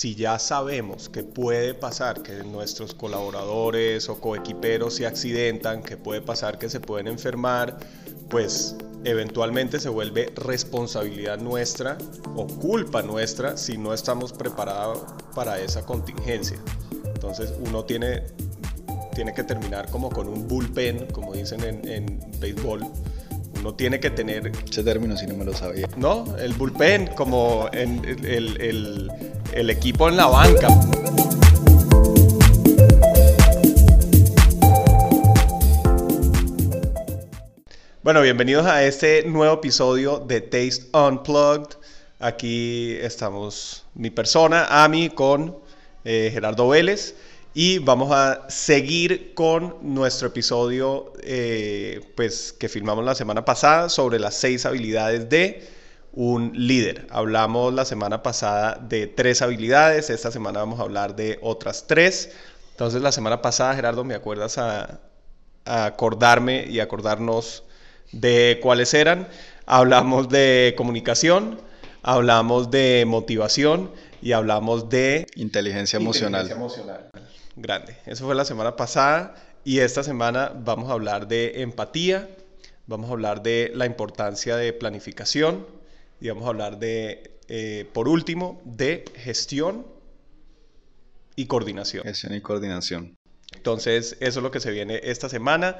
si ya sabemos que puede pasar que nuestros colaboradores o coequiperos se accidentan, que puede pasar que se pueden enfermar, pues eventualmente se vuelve responsabilidad nuestra o culpa nuestra si no estamos preparados para esa contingencia. Entonces uno tiene, tiene que terminar como con un bullpen, como dicen en, en béisbol, uno tiene que tener... Ese término sí no me lo sabía. No, el bullpen, como en el, el, el equipo en la banca. Bueno, bienvenidos a este nuevo episodio de Taste Unplugged. Aquí estamos mi persona, Ami, con eh, Gerardo Vélez y vamos a seguir con nuestro episodio eh, pues, que filmamos la semana pasada sobre las seis habilidades de un líder. Hablamos la semana pasada de tres habilidades, esta semana vamos a hablar de otras tres. Entonces la semana pasada, Gerardo, ¿me acuerdas a, a acordarme y acordarnos de cuáles eran? Hablamos de comunicación, hablamos de motivación y hablamos de inteligencia emocional. Inteligencia emocional. Grande. Eso fue la semana pasada y esta semana vamos a hablar de empatía, vamos a hablar de la importancia de planificación y vamos a hablar de, eh, por último, de gestión y coordinación. Gestión y coordinación. Entonces, eso es lo que se viene esta semana.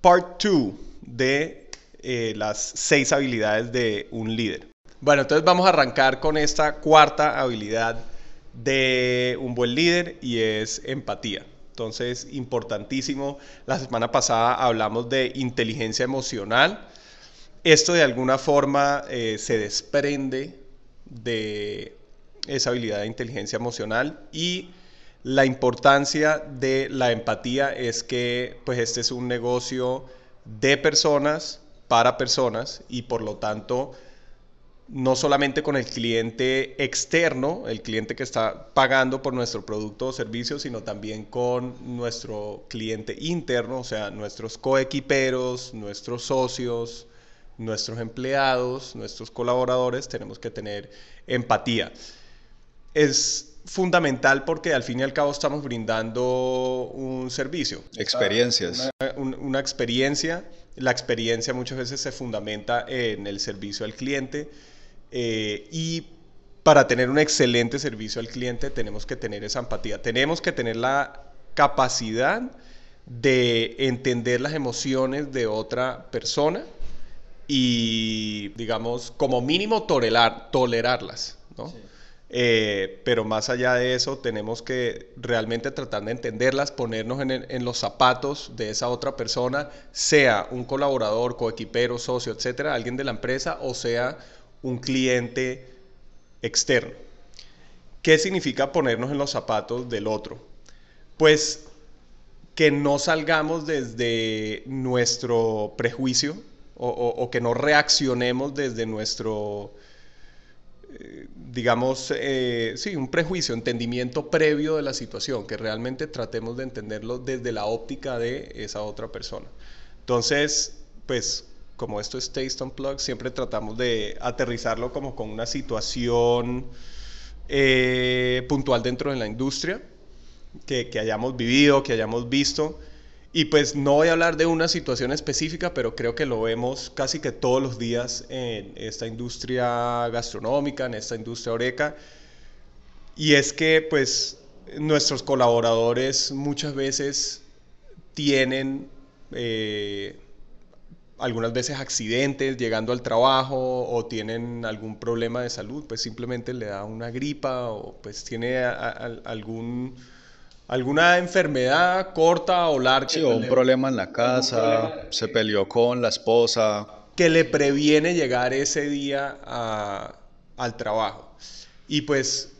Part 2 de eh, las seis habilidades de un líder. Bueno, entonces vamos a arrancar con esta cuarta habilidad de un buen líder y es empatía. Entonces, importantísimo. La semana pasada hablamos de inteligencia emocional. Esto de alguna forma eh, se desprende de esa habilidad de inteligencia emocional y la importancia de la empatía es que pues este es un negocio de personas para personas y por lo tanto no solamente con el cliente externo, el cliente que está pagando por nuestro producto o servicio, sino también con nuestro cliente interno, o sea, nuestros coequiperos, nuestros socios, nuestros empleados, nuestros colaboradores, tenemos que tener empatía. Es fundamental porque al fin y al cabo estamos brindando un servicio. Experiencias. Una, una, experiencia. La experiencia muchas veces se fundamenta en el servicio al cliente eh, y para tener un excelente servicio al cliente tenemos que tener esa empatía, tenemos que tener la capacidad de entender las emociones de otra persona y, digamos, como mínimo tolerar, tolerarlas, ¿no? Sí. Eh, pero más allá de eso, tenemos que realmente tratar de entenderlas, ponernos en, el, en, los zapatos de esa otra persona, sea un colaborador, coequipero, socio, etcétera, alguien de la empresa, o sea un cliente externo. ¿Qué significa ponernos en los zapatos del otro? Pues que no salgamos desde nuestro prejuicio o, o, o que no reaccionemos desde nuestro, eh, digamos, eh, sí, un prejuicio, entendimiento previo de la situación, que realmente tratemos de entenderlo desde la óptica de esa otra persona. Entonces, pues como esto es Taste Unplugged, siempre tratamos de aterrizarlo como con una situación eh, puntual dentro de la industria que, que, hayamos vivido, que hayamos visto. Y pues no voy a hablar de una situación específica, pero creo que lo vemos casi que todos los días en esta industria gastronómica, en esta industria oreca. Y es que pues nuestros colaboradores muchas veces tienen... Eh, algunas veces accidentes llegando al trabajo o tienen algún problema de salud, pues simplemente le da una gripa o pues tiene algún alguna enfermedad corta o larga. Sí, o un problema en la casa, se peleó con la esposa. Que le previene llegar ese día a, al trabajo. Y pues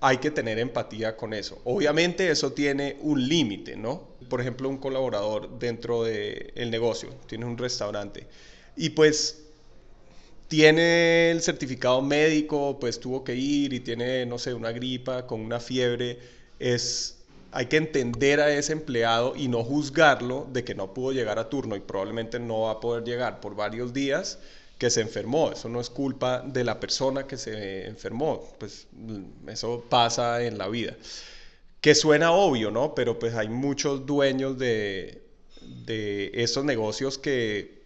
hay que tener empatía con eso. Obviamente eso tiene un límite, ¿no? Por ejemplo, un colaborador dentro del el negocio, tiene un restaurante y pues tiene el certificado médico, pues tuvo que ir y tiene, no sé, una gripa con una fiebre, es hay que entender a ese empleado y no juzgarlo de que no pudo llegar a turno y probablemente no va a poder llegar por varios días que se enfermó, eso no es culpa de la persona que se enfermó, pues eso pasa en la vida. Que suena obvio, ¿no? Pero pues hay muchos dueños de, de estos negocios que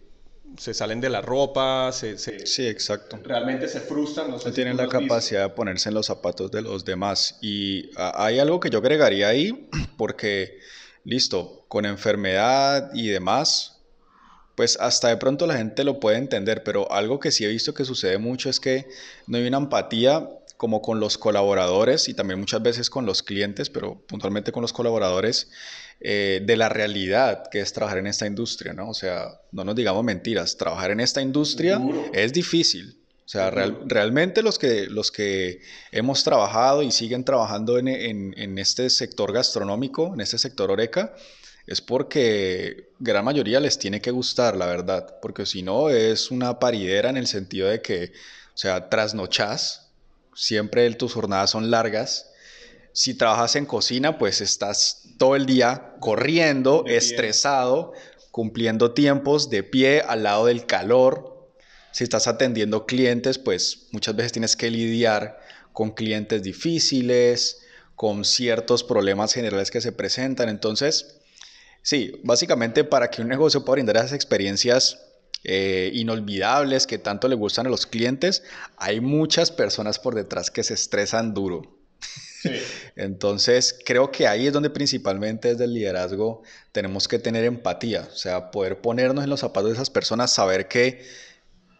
se salen de la ropa, se, sí, exacto. Realmente se frustran. No, tienen la capacidad de ponerse en los zapatos de los demás. Y hay algo que yo agregaría ahí, porque, listo, con enfermedad y demás, pues hasta de pronto la gente lo puede entender, pero algo que sí he visto que sucede mucho es que no hay una empatía como con los colaboradores y también muchas veces con los clientes, pero puntualmente con los colaboradores, eh, de la realidad que es trabajar en esta industria, ¿no? O sea, no nos digamos mentiras, trabajar en esta industria es difícil. O sea, realmente los que, los que hemos trabajado y siguen trabajando en, en, en este sector gastronómico, en este sector Oreca, es porque gran mayoría les tiene que gustar, la verdad, porque si no es una paridera en el sentido de que, o sea, trasnochas, siempre tus jornadas son largas. Si trabajas en cocina, pues estás todo el día corriendo, estresado, cumpliendo tiempos de pie al lado del calor. Si estás atendiendo clientes, pues muchas veces tienes que lidiar con clientes difíciles, con ciertos problemas generales que se presentan. Entonces, Sí, básicamente para que un negocio pueda brindar esas experiencias eh, inolvidables que tanto le gustan a los clientes, hay muchas personas por detrás que se estresan duro. Entonces, creo que ahí es donde principalmente desde el liderazgo tenemos que tener empatía, o sea, poder ponernos en los zapatos de esas personas, saber que,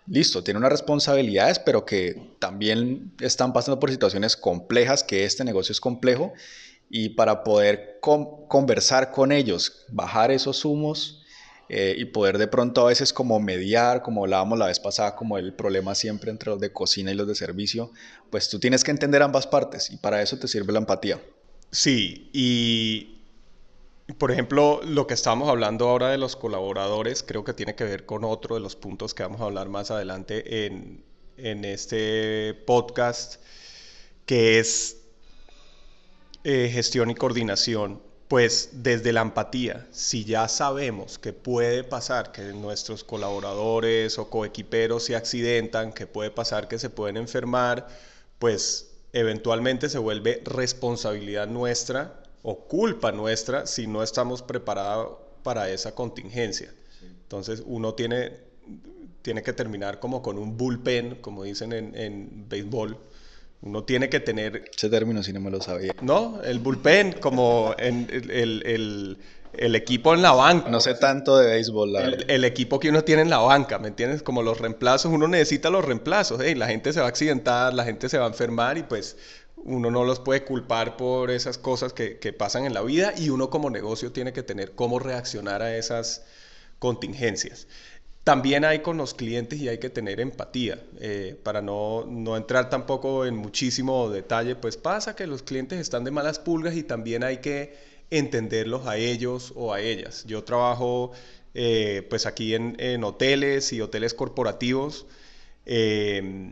listo, tienen unas responsabilidades, pero que también están pasando por situaciones complejas, que este negocio es complejo y para poder conversar con ellos, bajar esos humos eh, y poder de pronto a veces como mediar, como hablábamos la vez pasada, como el problema siempre entre los de cocina y los de servicio, pues tú tienes que entender ambas partes y para eso te sirve la empatía. Sí, y por ejemplo, lo que estamos hablando ahora de los colaboradores creo que tiene que ver con otro de los puntos que vamos a hablar más adelante en, en este podcast, que es eh, gestión y coordinación, pues desde la empatía, si ya sabemos que puede pasar que nuestros colaboradores o coequiperos se accidentan, que puede pasar que se pueden enfermar, pues eventualmente se vuelve responsabilidad nuestra o culpa nuestra si no estamos preparados para esa contingencia. Entonces uno tiene, tiene que terminar como con un bullpen, como dicen en, en béisbol, uno tiene que tener... Ese término sí no me lo sabía. No, el bullpen, como en el, equipo en la banca. No sé tanto de béisbol, la el, el, equipo que uno tiene en la banca, ¿me entiendes? Como los reemplazos, uno necesita los reemplazos. la gente se va a accidentar, la gente se va a enfermar y pues uno no los puede culpar por esas cosas que, que pasan en la vida y uno como negocio tiene que tener cómo reaccionar a esas contingencias. También hay con los clientes y hay que tener empatía. Eh, para no, no, entrar tampoco en muchísimo detalle, pues pasa que los clientes están de malas pulgas y también hay que entenderlos a ellos o a ellas. Yo trabajo eh, pues aquí en, en, hoteles y hoteles corporativos. Eh,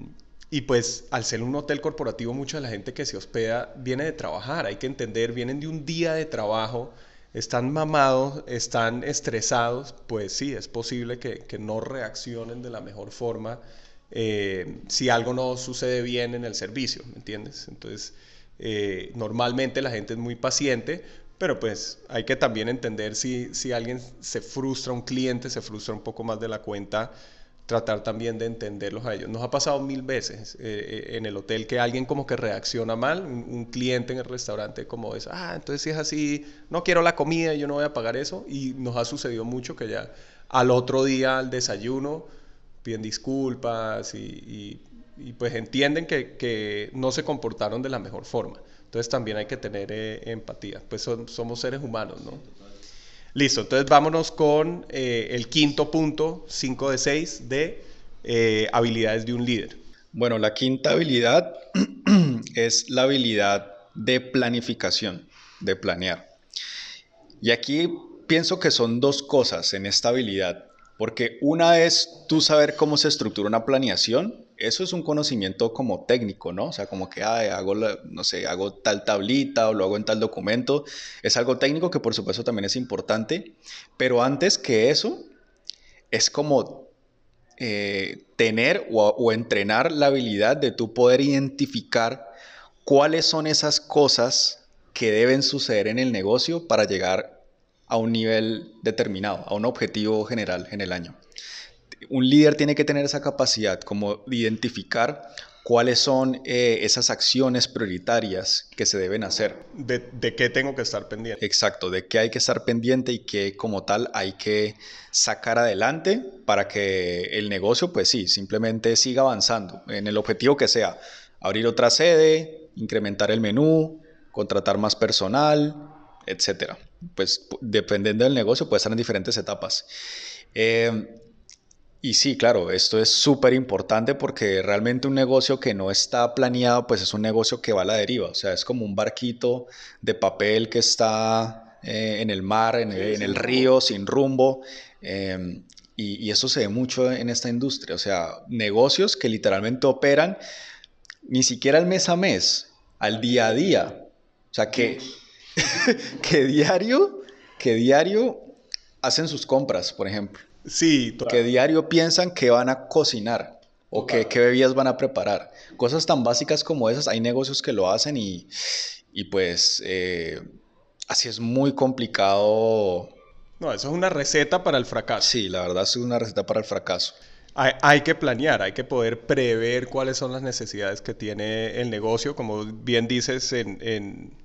y pues al ser un hotel corporativo, mucha de la gente que se hospeda viene de trabajar, hay que entender, vienen de un día de trabajo, están mamados, están estresados, pues sí, es posible que, no reaccionen de la mejor forma eh, si algo no sucede bien en el servicio, ¿me entiendes? Entonces, eh, normalmente la gente es muy paciente, pero pues hay que también entender si, si alguien se frustra, un cliente se frustra un poco más de la cuenta, tratar también de entenderlos a ellos. Nos ha pasado mil veces eh, eh, en el hotel que alguien como que reacciona mal, un, cliente en el restaurante como es, ah, entonces si es así, no quiero la comida, yo no voy a pagar eso, y nos ha sucedido mucho que ya al otro día al desayuno piden disculpas y, pues entienden que, no se comportaron de la mejor forma. Entonces también hay que tener eh, empatía, pues somos seres humanos, ¿no? Listo, entonces vámonos con eh, el quinto punto, 5 de 6, de eh, habilidades de un líder. Bueno, la quinta habilidad es la habilidad de planificación, de planear. Y aquí pienso que son dos cosas en esta habilidad, porque una es tú saber cómo se estructura una planeación eso es un conocimiento como técnico, ¿no? O sea, como que hago, no sé, hago tal tablita o lo hago en tal documento. Es algo técnico que por supuesto también es importante, pero antes que eso, es como eh, tener o, entrenar la habilidad de tú poder identificar cuáles son esas cosas que deben suceder en el negocio para llegar a un nivel determinado, a un objetivo general en el año. Un líder tiene que tener esa capacidad como de identificar cuáles son eh, esas acciones prioritarias que se deben hacer. De, de, qué tengo que estar pendiente. Exacto, de qué hay que estar pendiente y qué como tal hay que sacar adelante para que el negocio, pues sí, simplemente siga avanzando en el objetivo que sea. Abrir otra sede, incrementar el menú, contratar más personal, etcétera. Pues dependiendo del negocio puede estar en diferentes etapas. Eh, y sí, claro, esto es súper importante porque realmente un negocio que no está planeado, pues es un negocio que va a la deriva. O sea, es como un barquito de papel que está eh, en el mar, en, el, río, sin rumbo. Em, y, eso se ve mucho en esta industria. O sea, negocios que literalmente operan ni siquiera al mes a mes, al día a día. O sea, que, que diario, que diario hacen sus compras, por ejemplo. Sí, que diario piensan que van a cocinar o que, qué bebidas van a preparar. Cosas tan básicas como esas, hay negocios que lo hacen y, y pues eh, así es muy complicado. No, eso es una receta para el fracaso. Sí, la verdad es una receta para el fracaso. Hay, hay, que planear, hay que poder prever cuáles son las necesidades que tiene el negocio, como bien dices, en, en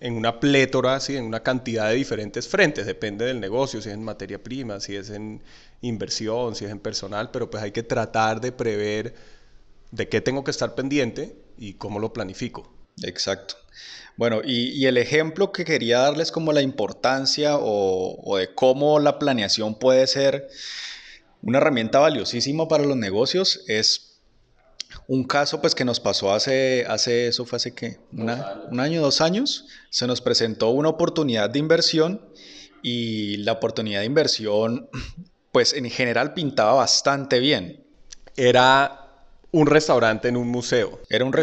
en una plétora, ¿sí? en una cantidad de diferentes frentes, depende del negocio, si es en materia prima, si es en inversión, si es en personal, pero pues hay que tratar de prever de qué tengo que estar pendiente y cómo lo planifico. Exacto. Bueno, y, el ejemplo que quería darles como la importancia o, o de cómo la planeación puede ser una herramienta valiosísima para los negocios es un caso pues que nos pasó hace, hace eso fue hace qué, un año, dos años, se nos presentó una oportunidad de inversión y la oportunidad de inversión pues en general pintaba bastante bien. Era un restaurante en un museo. Era un,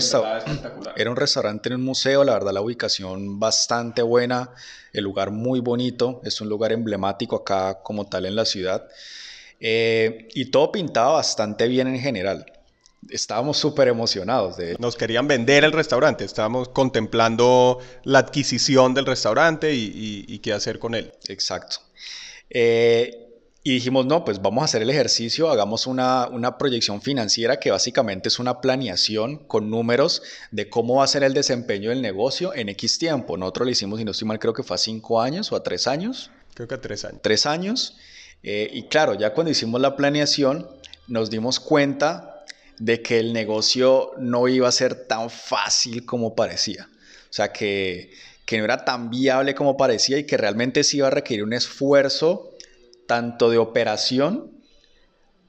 era un restaurante en un museo, la verdad la ubicación bastante buena, el lugar muy bonito, es un lugar emblemático acá como tal en la ciudad. Eh, y todo pintaba bastante bien en general estábamos súper emocionados. De... Nos querían vender el restaurante, estábamos contemplando la adquisición del restaurante y, qué hacer con él. Exacto. Eh, y dijimos, no, pues vamos a hacer el ejercicio, hagamos una, una, proyección financiera que básicamente es una planeación con números de cómo va a ser el desempeño del negocio en X tiempo. Nosotros lo hicimos, si no estoy mal, creo que fue a cinco años o a tres años. Creo que a tres años. Tres años. Eh, y claro, ya cuando hicimos la planeación, nos dimos cuenta de que el negocio no iba a ser tan fácil como parecía. O sea, que, no era tan viable como parecía y que realmente sí iba a requerir un esfuerzo tanto de operación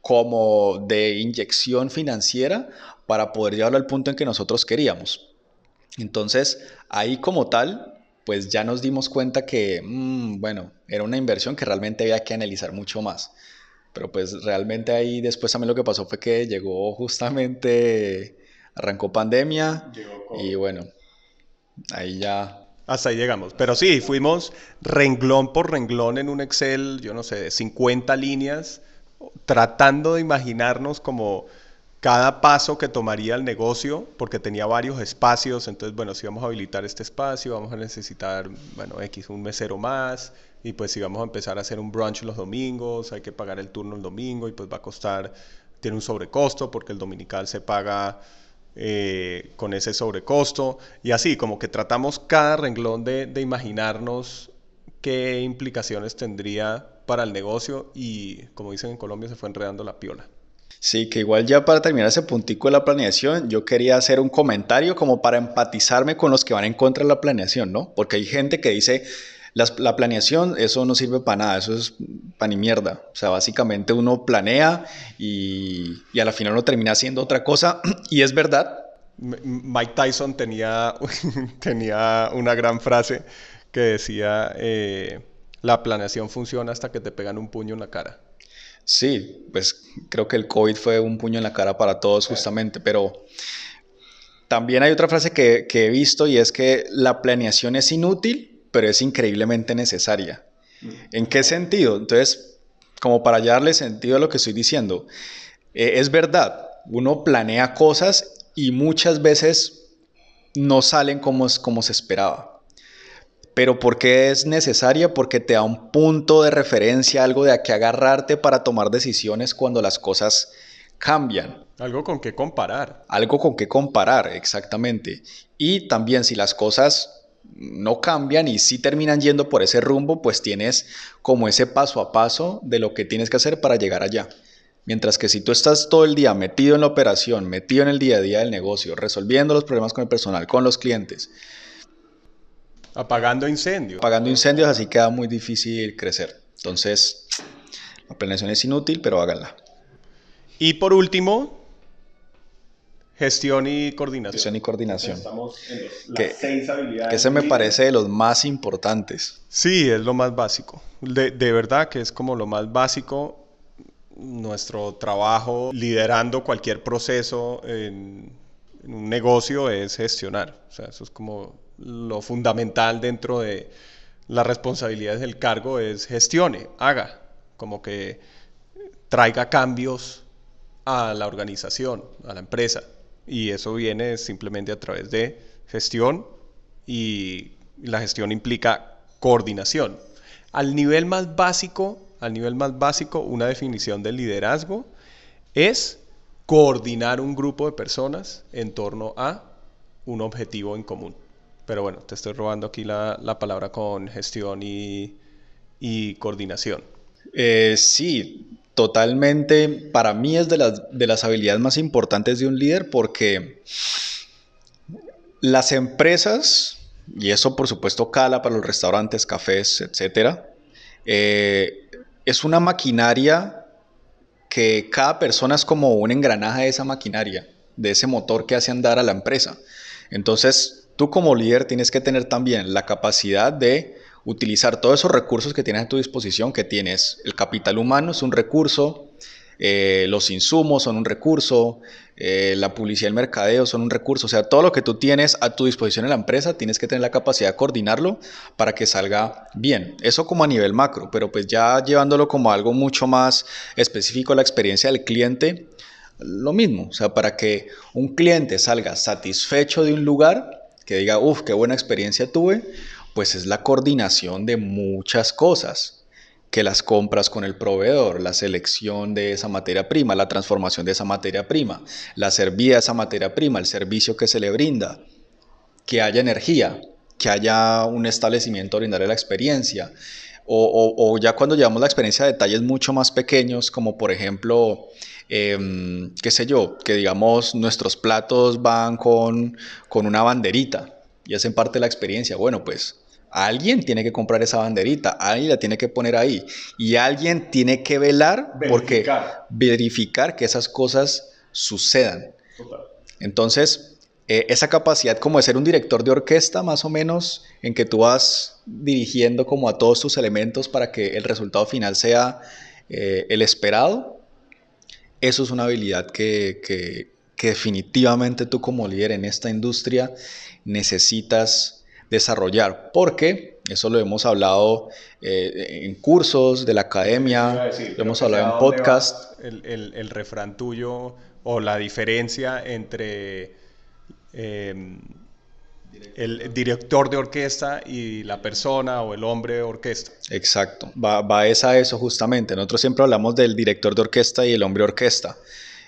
como de inyección financiera para poder llevarlo al punto en que nosotros queríamos. Entonces, ahí como tal, pues ya nos dimos cuenta que, mm, bueno, era una inversión que realmente había que analizar mucho más. Pero pues realmente ahí después también lo que pasó fue que llegó justamente, arrancó pandemia y bueno, ahí ya... Hasta ahí llegamos. Pero sí, fuimos renglón por renglón en un Excel, yo no sé, de 50 líneas, tratando de imaginarnos como cada paso que tomaría el negocio, porque tenía varios espacios, entonces, bueno, si vamos a habilitar este espacio, vamos a necesitar, bueno, X, un mesero más, y pues si vamos a empezar a hacer un brunch los domingos, hay que pagar el turno el domingo y pues va a costar, tiene un sobrecosto porque el dominical se paga eh, con ese sobrecosto y así como que tratamos cada renglón de, de imaginarnos qué implicaciones tendría para el negocio y como dicen en Colombia se fue enredando la piola. Sí, que igual ya para terminar ese puntico de la planeación, yo quería hacer un comentario como para empatizarme con los que van en contra de la planeación, ¿no? Porque hay gente que dice, la, planeación, eso no sirve para nada, eso es pan y mierda. O sea, básicamente uno planea y, a la final uno termina haciendo otra cosa y es verdad. Mike Tyson tenía, tenía una gran frase que decía, eh, la planeación funciona hasta que te pegan un puño en la cara. Sí, pues creo que el COVID fue un puño en la cara para todos justamente, pero también hay otra frase que, que he visto y es que la planeación es inútil pero es increíblemente necesaria. ¿En qué sentido? Entonces, como para darle sentido a lo que estoy diciendo. Eh, es verdad, uno planea cosas y muchas veces no salen como, como se esperaba. Pero ¿por qué es necesaria? Porque te da un punto de referencia, algo de a qué agarrarte para tomar decisiones cuando las cosas cambian. Algo con qué comparar. Algo con qué comparar, exactamente. Y también si las cosas no cambian y si terminan yendo por ese rumbo, pues tienes como ese paso a paso de lo que tienes que hacer para llegar allá. Mientras que si tú estás todo el día metido en la operación, metido en el día a día del negocio, resolviendo los problemas con el personal, con los clientes, apagando incendios. Apagando incendios, así queda muy difícil crecer. Entonces, la planeación es inútil, pero háganla. Y por último, Gestión y coordinación. Gestión y coordinación. Estamos en las seis habilidades. Que ese me parece de los más importantes. Sí, es lo más básico. De, verdad que es como lo más básico. Nuestro trabajo liderando cualquier proceso en, un negocio es gestionar. O sea, eso es como lo fundamental dentro de las responsabilidades del cargo es gestione, haga, como que traiga cambios a la organización, a la empresa. Y eso viene simplemente a través de gestión y la gestión implica coordinación. Al nivel más básico, al nivel más básico, una definición del liderazgo es coordinar un grupo de personas en torno a un objetivo en común. Pero bueno, te estoy robando aquí la, palabra con gestión y, coordinación. Eh, sí, totalmente, para mí es de las, de las habilidades más importantes de un líder porque las empresas, y eso por supuesto cala para los restaurantes, cafés, etcétera, eh, es una maquinaria que cada persona es como un engranaje de esa maquinaria, de ese motor que hace andar a la empresa. Entonces, tú como líder tienes que tener también la capacidad de utilizar todos esos recursos que tienes a tu disposición, que tienes el capital humano es un recurso, eh, los insumos son un recurso, eh, la publicidad y el mercadeo son un recurso, o sea, todo lo que tú tienes a tu disposición en la empresa, tienes que tener la capacidad de coordinarlo para que salga bien. Eso como a nivel macro, pero pues ya llevándolo como algo mucho más específico a la experiencia del cliente, lo mismo, o sea, para que un cliente salga satisfecho de un lugar, que diga, uff, qué buena experiencia tuve, pues es la coordinación de muchas cosas, que las compras con el proveedor, la selección de esa materia prima, la transformación de esa materia prima, la servida de esa materia prima, el servicio que se le brinda, que haya energía, que haya un establecimiento brindarle la experiencia, o, ya cuando llevamos la experiencia a detalles mucho más pequeños, como por ejemplo, em, qué sé yo, que digamos nuestros platos van con, con una banderita y hacen parte de la experiencia. Bueno, pues Alguien tiene que comprar esa banderita, alguien la tiene que poner ahí y alguien tiene que velar porque verificar que esas cosas sucedan. Entonces, eh, esa capacidad como de ser un director de orquesta, más o menos, en que tú vas dirigiendo como a todos tus elementos para que el resultado final sea eh, el esperado, eso es una habilidad que, que definitivamente tú como líder en esta industria necesitas desarrollar, porque eso lo hemos hablado eh, en cursos de la academia, lo hemos hablado en podcast. El, refrán tuyo o la diferencia entre em, el director de orquesta y la persona o el hombre de orquesta. Exacto, va, va es eso justamente. Nosotros siempre hablamos del director de orquesta y el hombre orquesta.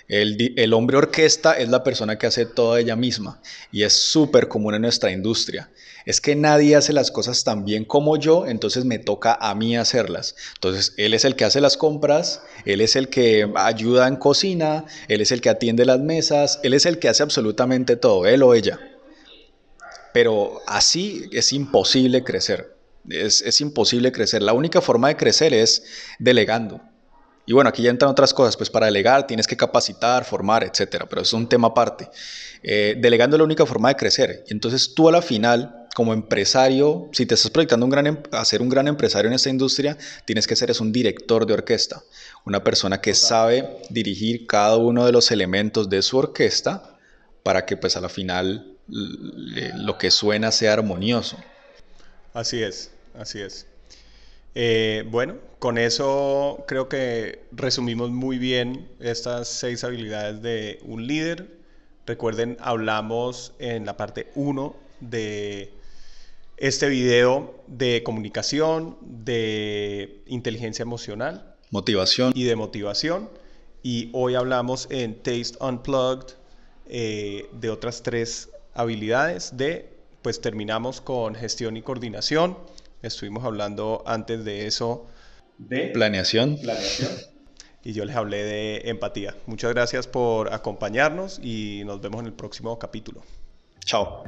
El, el, hombre orquesta es la persona que hace todo ella misma y es súper común en nuestra industria es que nadie hace las cosas tan bien como yo, entonces me toca a mí hacerlas. Entonces, él es el que hace las compras, él es el que ayuda en cocina, él es el que atiende las mesas, él es el que hace absolutamente todo, él o ella. Pero así es imposible crecer. Es, es imposible crecer. La única forma de crecer es delegando. Y bueno, aquí ya entran otras cosas, pues para delegar tienes que capacitar, formar, etcétera, pero es un tema aparte. Eh, delegando es la única forma de crecer. Entonces tú a la final como empresario, si te estás proyectando un gran, em, a ser un gran empresario en esta industria, tienes que ser es un director de orquesta, una persona que sabe dirigir cada uno de los elementos de su orquesta para que pues a la final lo que suena sea armonioso. Así es, así es. Eh, bueno, con eso creo que resumimos muy bien estas seis habilidades de un líder. Recuerden, hablamos en la parte 1 de este video de comunicación, de inteligencia emocional. Motivación. Y de motivación. Y hoy hablamos en Taste Unplugged eh, de otras tres habilidades de, pues terminamos con gestión y coordinación. Estuvimos hablando antes de eso de planeación. planeación. Y yo les hablé de empatía. Muchas gracias por acompañarnos y nos vemos en el próximo capítulo. Chao.